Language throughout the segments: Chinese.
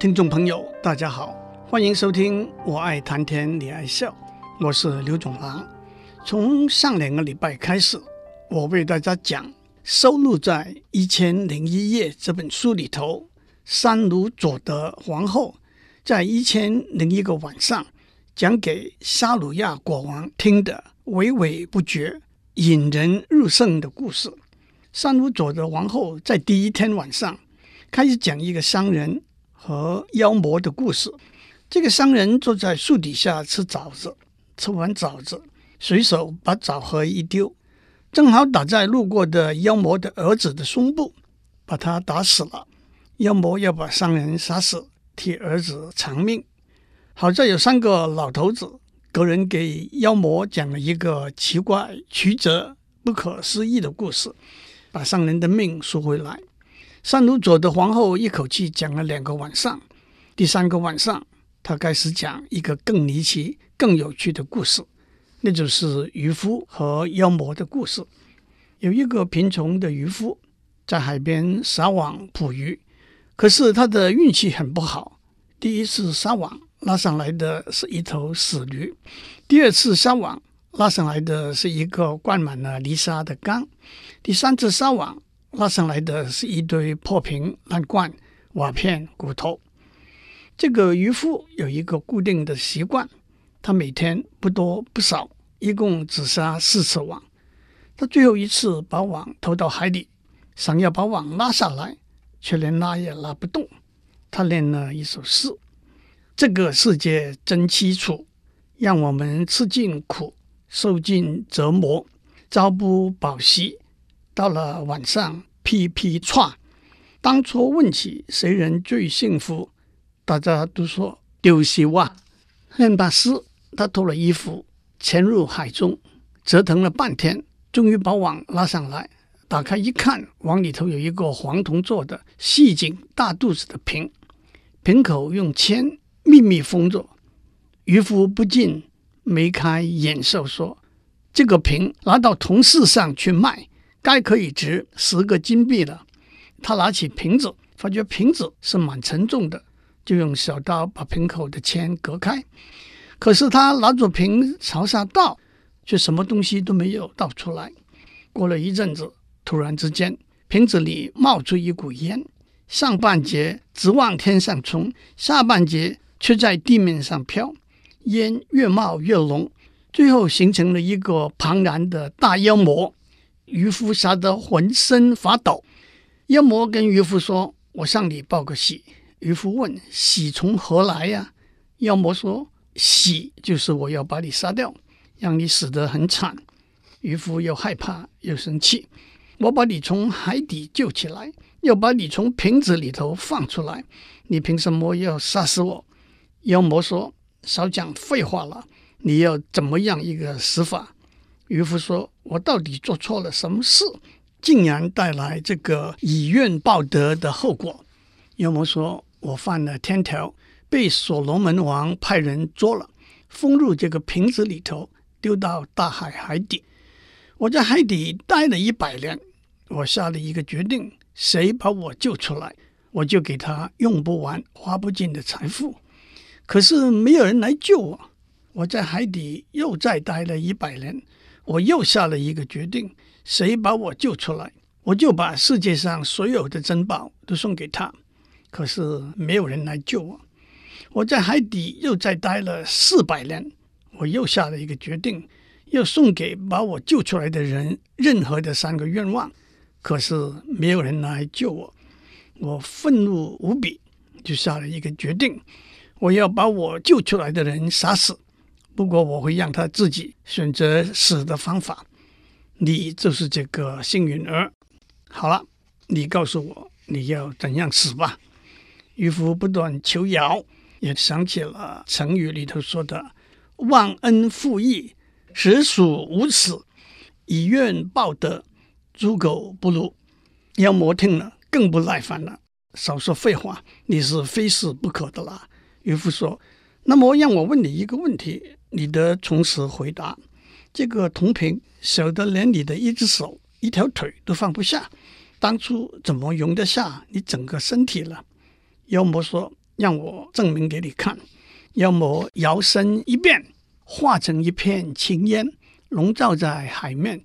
听众朋友，大家好，欢迎收听《我爱谈天你爱笑》，我是刘总郎。从上两个礼拜开始，我为大家讲收录在《一千零一夜》这本书里头，三鲁佐德皇后在一千零一个晚上讲给沙鲁亚国王听的娓娓不绝、引人入胜的故事。三鲁佐德皇后在第一天晚上开始讲一个商人。和妖魔的故事。这个商人坐在树底下吃枣子，吃完枣子，随手把枣核一丢，正好打在路过的妖魔的儿子的胸部，把他打死了。妖魔要把商人杀死，替儿子偿命。好在有三个老头子，个人给妖魔讲了一个奇怪、曲折、不可思议的故事，把商人的命赎回来。三鲁佐德皇后一口气讲了两个晚上，第三个晚上，她开始讲一个更离奇、更有趣的故事，那就是渔夫和妖魔的故事。有一个贫穷的渔夫在海边撒网捕鱼，可是他的运气很不好。第一次撒网拉上来的是一头死驴，第二次撒网拉上来的是一个灌满了泥沙的缸，第三次撒网。拉上来的是一堆破瓶、烂罐、瓦片、骨头。这个渔夫有一个固定的习惯，他每天不多不少，一共只撒四次网。他最后一次把网投到海里，想要把网拉下来，却连拉也拉不动。他念了一首诗：“这个世界真凄楚，让我们吃尽苦，受尽折磨，朝不保夕。”到了晚上，噼噼唰。当初问起谁人最幸福，大家都说就是我。念罢诗，他脱了衣服，潜入海中，折腾了半天，终于把网拉上来。打开一看，网里头有一个黄铜做的细颈大肚子的瓶，瓶口用铅密密封着。渔夫不禁眉开眼笑，说：“这个瓶拿到铜市上去卖。”该可以值十个金币了。他拿起瓶子，发觉瓶子是蛮沉重的，就用小刀把瓶口的铅割开。可是他拿着瓶朝下倒，却什么东西都没有倒出来。过了一阵子，突然之间，瓶子里冒出一股烟，上半截直往天上冲，下半截却在地面上飘。烟越冒越浓，最后形成了一个庞然的大妖魔。渔夫吓得浑身发抖。妖魔跟渔夫说：“我向你报个喜。”渔夫问：“喜从何来呀？”妖魔说：“喜就是我要把你杀掉，让你死得很惨。”渔夫又害怕又生气：“我把你从海底救起来，又把你从瓶子里头放出来，你凭什么要杀死我？”妖魔说：“少讲废话了，你要怎么样一个死法？”渔夫说：“我到底做错了什么事，竟然带来这个以怨报德的后果？”妖魔说：“我犯了天条，被所罗门王派人捉了，封入这个瓶子里头，丢到大海海底。我在海底待了一百年，我下了一个决定：谁把我救出来，我就给他用不完、花不尽的财富。可是没有人来救我，我在海底又再待了一百年。”我又下了一个决定，谁把我救出来，我就把世界上所有的珍宝都送给他。可是没有人来救我。我在海底又再待了四百年，我又下了一个决定，要送给把我救出来的人任何的三个愿望。可是没有人来救我，我愤怒无比，就下了一个决定，我要把我救出来的人杀死。不过我会让他自己选择死的方法，你就是这个幸运儿。好了，你告诉我你要怎样死吧。渔夫不断求饶，也想起了成语里头说的“忘恩负义，实属无耻；以怨报德，猪狗不如”。妖魔听了更不耐烦了，少说废话，你是非死不可的啦。渔夫说：“那么让我问你一个问题。”你得从实回答。这个铜瓶小得连你的一只手、一条腿都放不下，当初怎么容得下你整个身体了？妖魔说：“让我证明给你看。妖魔摇身一变，化成一片青烟，笼罩在海面，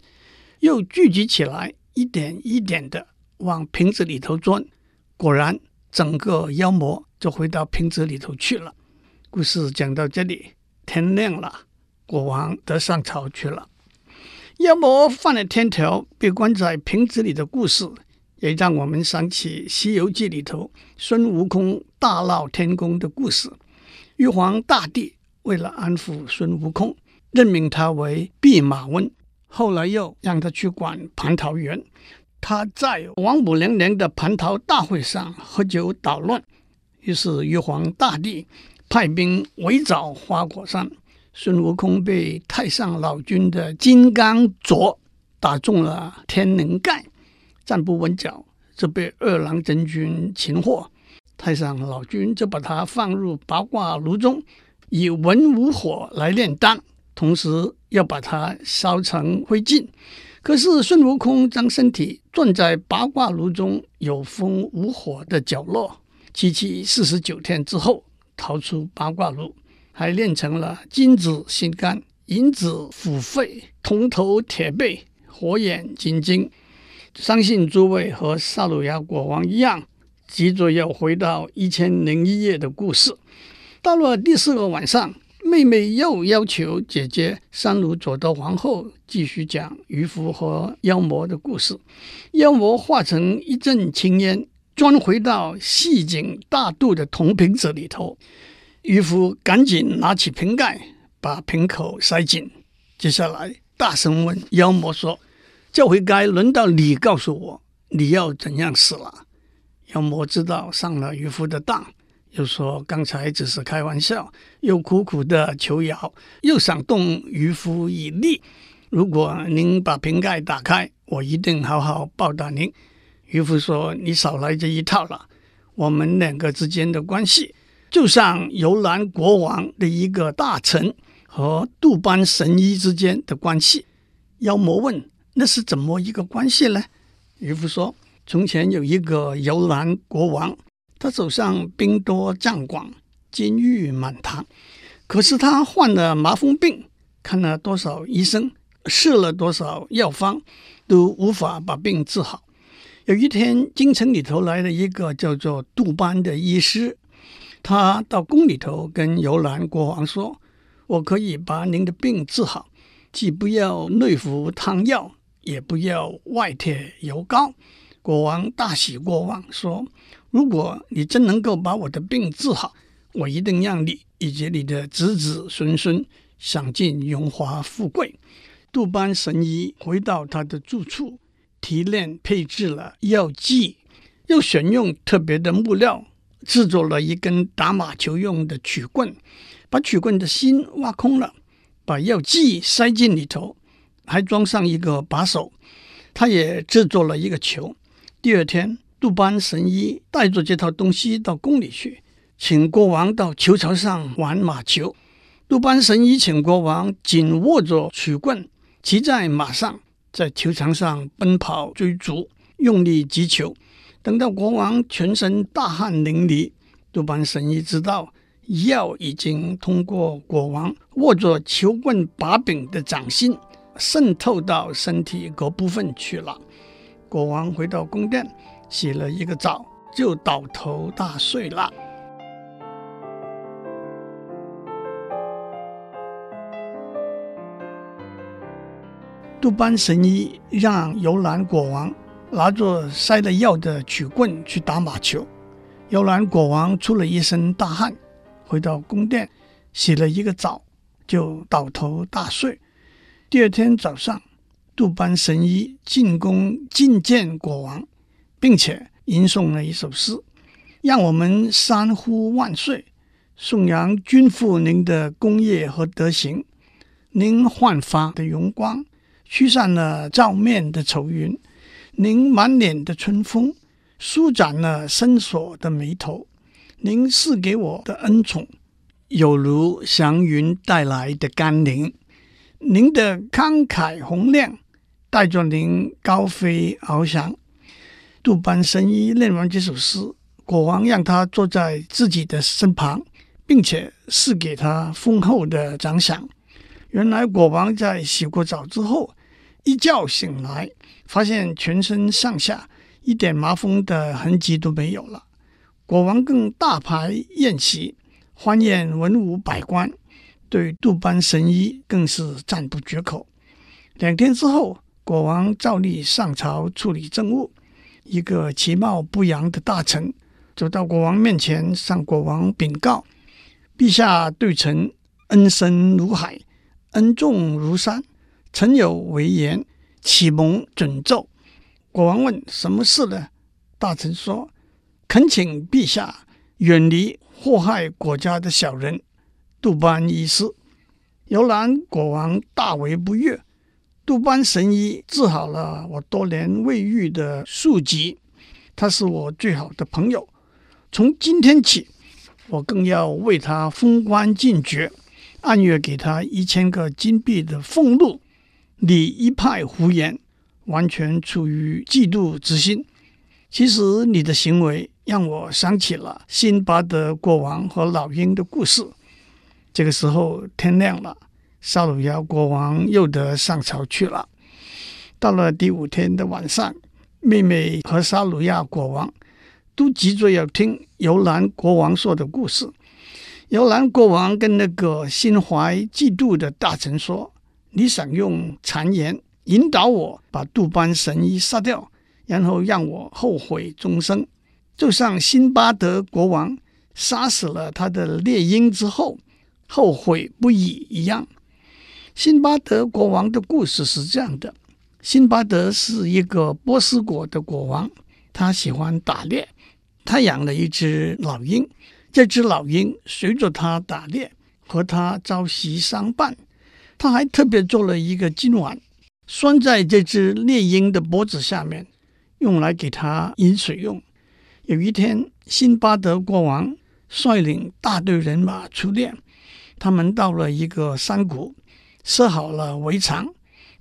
又聚集起来，一点一点的往瓶子里头钻。果然，整个妖魔就回到瓶子里头去了。故事讲到这里，天亮了，国王得上朝去了。妖魔犯了天条，被关在瓶子里的故事，也让我们想起《西游记》里头孙悟空大闹天宫的故事。玉皇大帝为了安抚孙悟空，任命他为弼马温，后来又让他去管蟠桃园。他在王母娘娘的蟠桃大会上喝酒捣乱，于是玉皇大帝派兵围剿花果山。孙悟空被太上老君的金刚镯打中了天灵盖，站不稳脚，就被二郎真君擒获。太上老君就把他放入八卦炉中，以文武火来炼丹，同时要把他烧成灰烬。可是孙悟空将身体钻在八卦炉中有风无火的角落，七七四十九天之后逃出八卦炉，还练成了金子心肝、银子虎肺、铜头铁背、火眼金睛。相信诸位和萨鲁亚国王一样。急着要回到一千零一夜的故事。到了第四个晚上，妹妹又要求姐姐三鲁佐的皇后继续讲渔夫和妖魔的故事。妖魔化成一阵青烟，钻回到细颈大肚的铜瓶子里头。渔夫赶紧拿起瓶盖，把瓶口塞紧。接下来大声问妖魔说：“这回该轮到你告诉我，你要怎样死了？”妖魔知道上了渔夫的当，又说刚才只是开玩笑，又苦苦的求饶，又想动渔夫以利。如果您把瓶盖打开，我一定好好报答您。渔夫说：“你少来这一套了。我们两个之间的关系，就像游兰国王的一个大臣和杜班神医之间的关系。”妖魔问：“那是怎么一个关系呢？”渔夫说。从前有一个游兰国王，他手上兵多将广，金玉满堂。可是他患了麻风病，看了多少医生，试了多少药方，都无法把病治好。有一天，京城里头来了一个叫做杜班的医师，他到宫里头跟游览国王说：“我可以把您的病治好，既不要内服汤药，也不要外贴油膏。”国王大喜过望，说：“如果你真能够把我的病治好，我一定让你以及你的子子孙孙享尽荣华富贵。”杜班神医回到他的住处，提炼配制了药剂，又选用特别的木料制作了一根打马球用的曲棍，把曲棍的心挖空了，把药剂塞进里头，还装上一个把手。他也制作了一个球。第二天，杜班神医带着这套东西到宫里去，请国王到球场上玩马球。杜班神医请国王紧握着曲棍，骑在马上，在球场上奔跑追逐，用力击球。等到国王全身大汗淋漓，杜班神医知道药已经通过国王握着球棍把柄的掌心，渗透到身体各部分去了。国王回到宫殿，洗了一个澡，就倒头大睡了。杜班神医让游览国王拿着塞了药的曲棍去打马球，游览国王出了一身大汗，回到宫殿，洗了一个澡，就倒头大睡。第二天早上。杜班神医进宫觐见国王，并且吟诵了一首诗，让我们三呼万岁，颂扬君父您的功业和德行。您焕发的荣光，驱散了照面的愁云；您满脸的春风，舒展了深锁的眉头。您赐给我的恩宠，有如祥云带来的甘霖。您的慷慨洪亮。带着您高飞翱翔，杜班神医念完这首诗，国王让他坐在自己的身旁，并且赐给他丰厚的奖赏。原来国王在洗过澡之后，一觉醒来，发现全身上下一点麻风的痕迹都没有了。国王更大排宴席，欢宴文武百官，对杜班神医更是赞不绝口。两天之后，国王照例上朝处理政务。一个其貌不扬的大臣走到国王面前，向国王禀告：“陛下对臣恩深如海，恩重如山，臣有违言，启蒙准奏。”国王问：“什么事呢？”大臣说：“恳请陛下远离祸害国家的小人杜班医师。”摇篮国王大为不悦。杜班神医治好了我多年未愈的宿疾，他是我最好的朋友。从今天起，我更要为他封官进爵，按月给他一千个金币的俸禄。你一派胡言，完全出于嫉妒之心。其实你的行为让我想起了辛巴德国王和老鹰的故事。这个时候天亮了。沙鲁亚国王又得上朝去了。到了第五天的晚上，妹妹和沙鲁亚国王都急着要听尤兰国王说的故事。尤兰国王跟那个心怀嫉妒的大臣说：“你想用谗言引导我把杜班神医杀掉，然后让我后悔终生，就像辛巴德国王杀死了他的猎鹰之后后悔不已一样。”辛巴德国王的故事是这样的：辛巴德是一个波斯国的国王，他喜欢打猎，他养了一只老鹰。这只老鹰随着他打猎，和他朝夕相伴。他还特别做了一个金碗，拴在这只猎鹰的脖子下面，用来给它饮水用。有一天，辛巴德国王率领大队人马出猎，他们到了一个山谷。设好了围墙，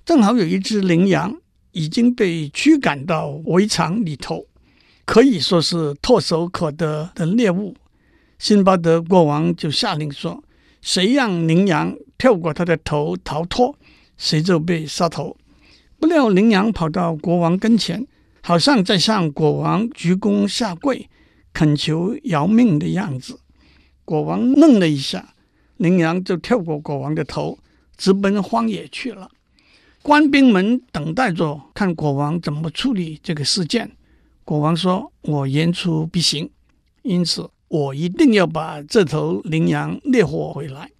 正好有一只羚羊已经被驱赶到围墙里头，可以说是唾手可得的猎物。辛巴德国王就下令说：“谁让羚羊跳过他的头逃脱，谁就被杀头。”不料羚羊跑到国王跟前，好像在向国王鞠躬下跪，恳求饶命的样子。国王愣了一下，羚羊就跳过国王的头。直奔荒野去了。官兵们等待着看国王怎么处理这个事件。国王说：“我言出必行，因此我一定要把这头羚羊猎获回来。”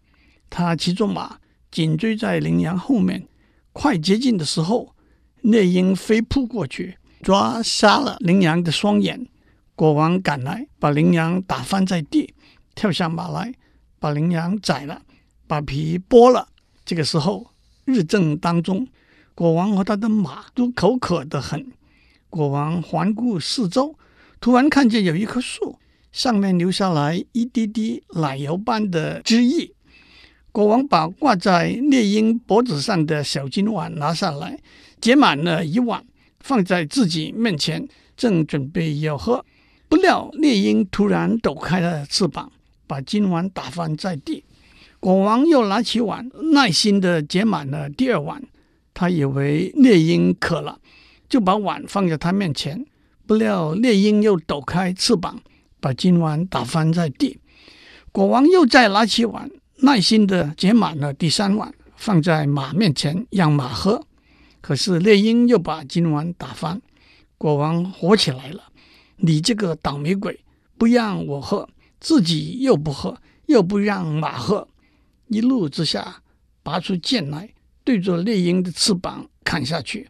他骑着马紧追在羚羊后面，快接近的时候，猎鹰飞扑过去，抓瞎了羚羊的双眼。国王赶来，把羚羊打翻在地，跳下马来，把羚羊宰了，把皮剥了。这个时候，日正当中，国王和他的马都口渴得很。国王环顾四周，突然看见有一棵树，上面流下来一滴滴奶油般的汁液。国王把挂在猎鹰脖子上的小金碗拿下来，接满了一碗，放在自己面前，正准备要喝，不料猎鹰突然抖开了翅膀，把金碗打翻在地。国王又拿起碗，耐心地接满了第二碗。他以为猎鹰渴了，就把碗放在他面前。不料猎鹰又抖开翅膀，把金碗打翻在地。国王又再拿起碗，耐心地接满了第三碗，放在马面前让马喝。可是猎鹰又把金碗打翻。国王火起来了：“你这个倒霉鬼，不让我喝，自己又不喝，又不让马喝。”一怒之下，拔出剑来，对着猎鹰的翅膀砍下去。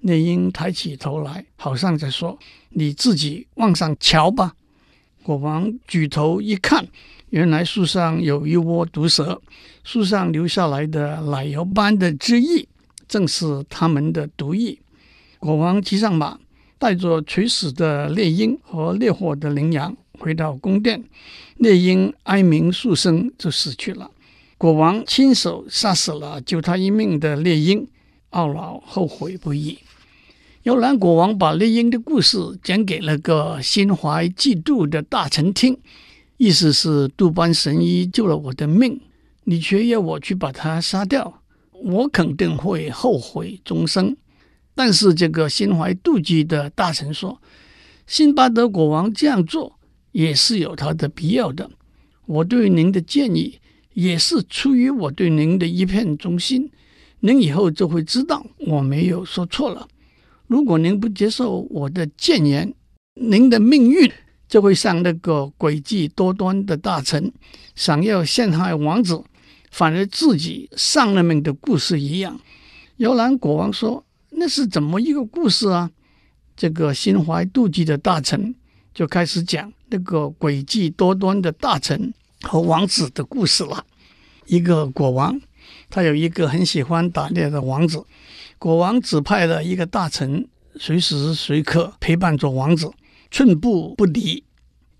猎鹰抬起头来，好像在说：“你自己往上瞧吧。”国王举头一看，原来树上有一窝毒蛇，树上流下来的奶油般的汁液，正是他们的毒液。国王骑上马，带着垂死的猎鹰和猎获的羚羊，回到宫殿。猎鹰哀鸣数声，就死去了。国王亲手杀死了救他一命的猎鹰，懊恼后悔不已。摇篮国王把丽英的故事讲给了个心怀嫉妒的大臣听，意思是杜班神医救了我的命，你却要我去把他杀掉，我肯定会后悔终生。但是这个心怀妒忌的大臣说，辛巴德国王这样做也是有他的必要的。我对您的建议也是出于我对您的一片忠心，您以后就会知道我没有说错了。如果您不接受我的谏言，您的命运就会像那个诡计多端的大臣想要陷害王子，反而自己丧了命的故事一样。摇篮国王说：“那是怎么一个故事啊？”这个心怀妒忌的大臣就开始讲那个诡计多端的大臣和王子的故事了。一个国王，他有一个很喜欢打猎的王子。国王指派了一个大臣，随时随刻陪伴着王子，寸步不离。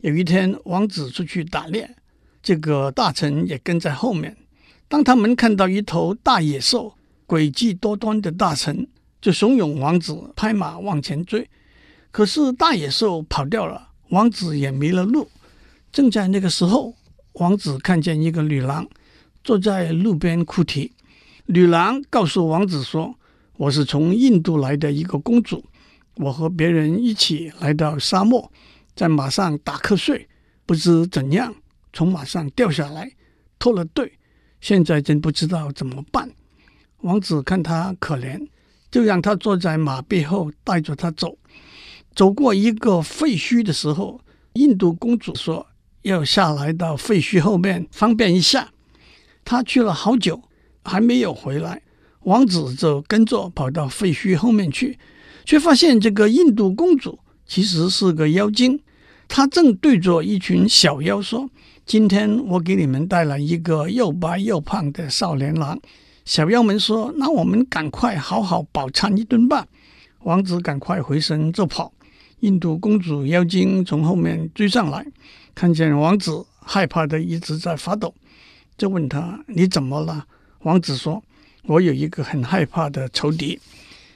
有一天，王子出去打猎，这个大臣也跟在后面。当他们看到一头大野兽，诡计多端的大臣就怂恿王子拍马往前追。可是大野兽跑掉了，王子也迷了路。正在那个时候，王子看见一个女郎坐在路边哭啼。女郎告诉王子说，我是从印度来的一个公主，我和别人一起来到沙漠，在马上打瞌睡，不知怎样从马上掉下来，脱了队，现在真不知道怎么办。王子看他可怜，就让他坐在马背后，带着他走。走过一个废墟的时候，印度公主说要下来到废墟后面方便一下。他去了好久，还没有回来。王子就跟着跑到废墟后面去，却发现这个印度公主其实是个妖精。她正对着一群小妖说：“今天我给你们带来一个又白又胖的少年郎。”小妖们说：“那我们赶快好好饱餐一顿吧。”王子赶快回身就跑。印度公主妖精从后面追上来，看见王子害怕的一直在发抖，就问他：“你怎么了？”王子说。我有一个很害怕的仇敌。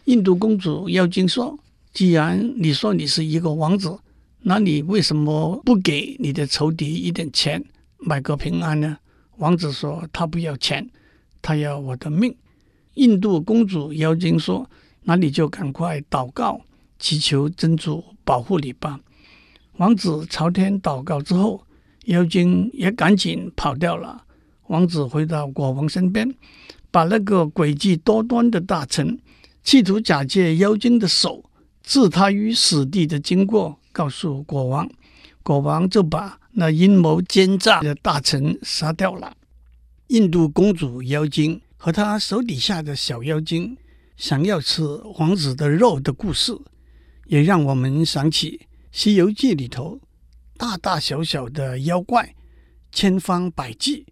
印度公主妖精说：“既然你说你是一个王子，那你为什么不给你的仇敌一点钱，买个平安呢？”王子说：“他不要钱，他要我的命。”印度公主妖精说：“那你就赶快祷告，祈求真主保护你吧。”王子朝天祷告之后，妖精也赶紧跑掉了。王子回到国王身边。把那个诡计多端的大臣，企图假借妖精的手置他于死地的经过告诉国王，国王就把那阴谋奸诈的大臣杀掉了。印度公主妖精和她手底下的小妖精想要吃王子的肉的故事，也让我们想起《西游记》里头大大小小的妖怪，千方百计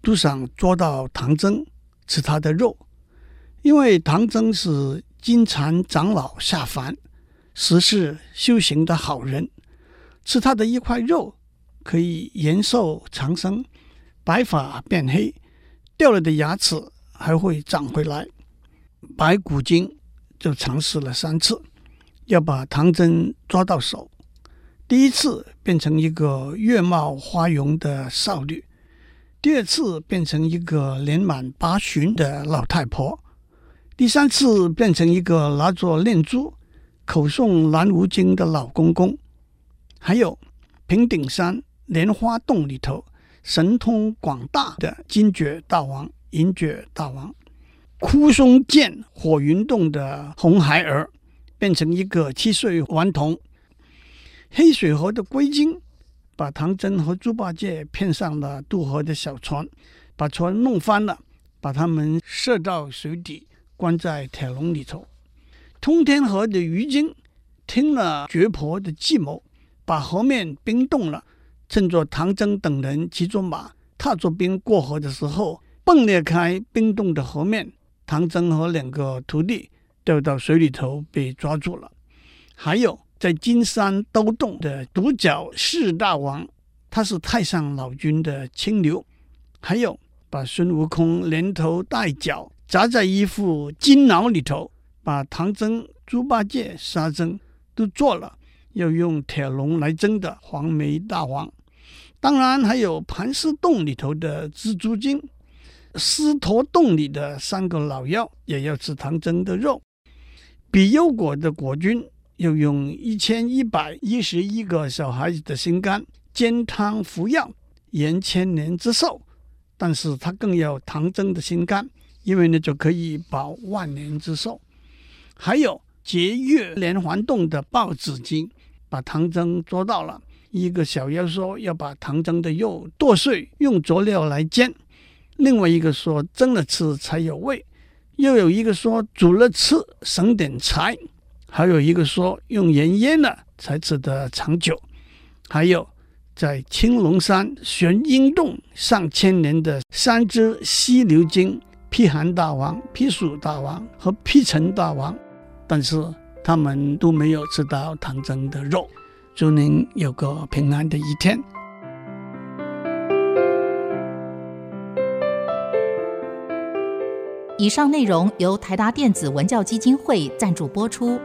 都想捉到唐僧。吃他的肉，因为唐僧是金蝉长老下凡，实是修行的好人。吃他的一块肉，可以延寿长生，白发变黑，掉了的牙齿还会长回来。白骨精就尝试了三次，要把唐僧抓到手。第一次变成一个月貌花容的少女。第二次变成一个年满八旬的老太婆，第三次变成一个拿着念珠、口诵南无经的老公公，还有平顶山莲花洞里头神通广大的金觉大王、银觉大王，枯松涧火云洞的红孩儿变成一个七岁顽童，黑水河的龟精。把唐僧和猪八戒骗上了渡河的小船，把船弄翻了，把他们射到水底，关在铁笼里头。通天河的鱼精听了绝婆的计谋，把河面冰冻了，趁着唐僧等人骑着马、踏着冰过河的时候，迸裂开冰冻的河面，唐僧和两个徒弟掉到水里头被抓住了。还有。在金山兜洞的独角四大王，他是太上老君的清流。还有把孙悟空连头带脚砸在一副金牢里头，把唐僧猪八戒沙僧都做了要用铁笼来蒸的黄眉大王，当然还有盘丝洞里头的蜘蛛精，狮驼洞里的三个老妖也要吃唐僧的肉，比丘国的国君要用一千一百一十一个小孩子的心肝煎汤服药，延千年之寿。但是他更要唐僧的心肝，因为呢就可以保万年之寿。还有劫越连环洞的豹子精，把唐僧捉到了。一个小妖说要把唐僧的肉剁碎，用佐料来煎；另外一个说蒸了吃才有味；又有一个说煮了吃省点柴；还有一个说用盐腌了才吃得长久。还有。在青龙山玄阴洞上千年的三只犀牛精，辟寒大王、辟暑大王和辟尘大王，但是他们都没有吃到唐僧的肉。祝您有个平安的一天。以上内容由台达电子文教基金会赞助播出。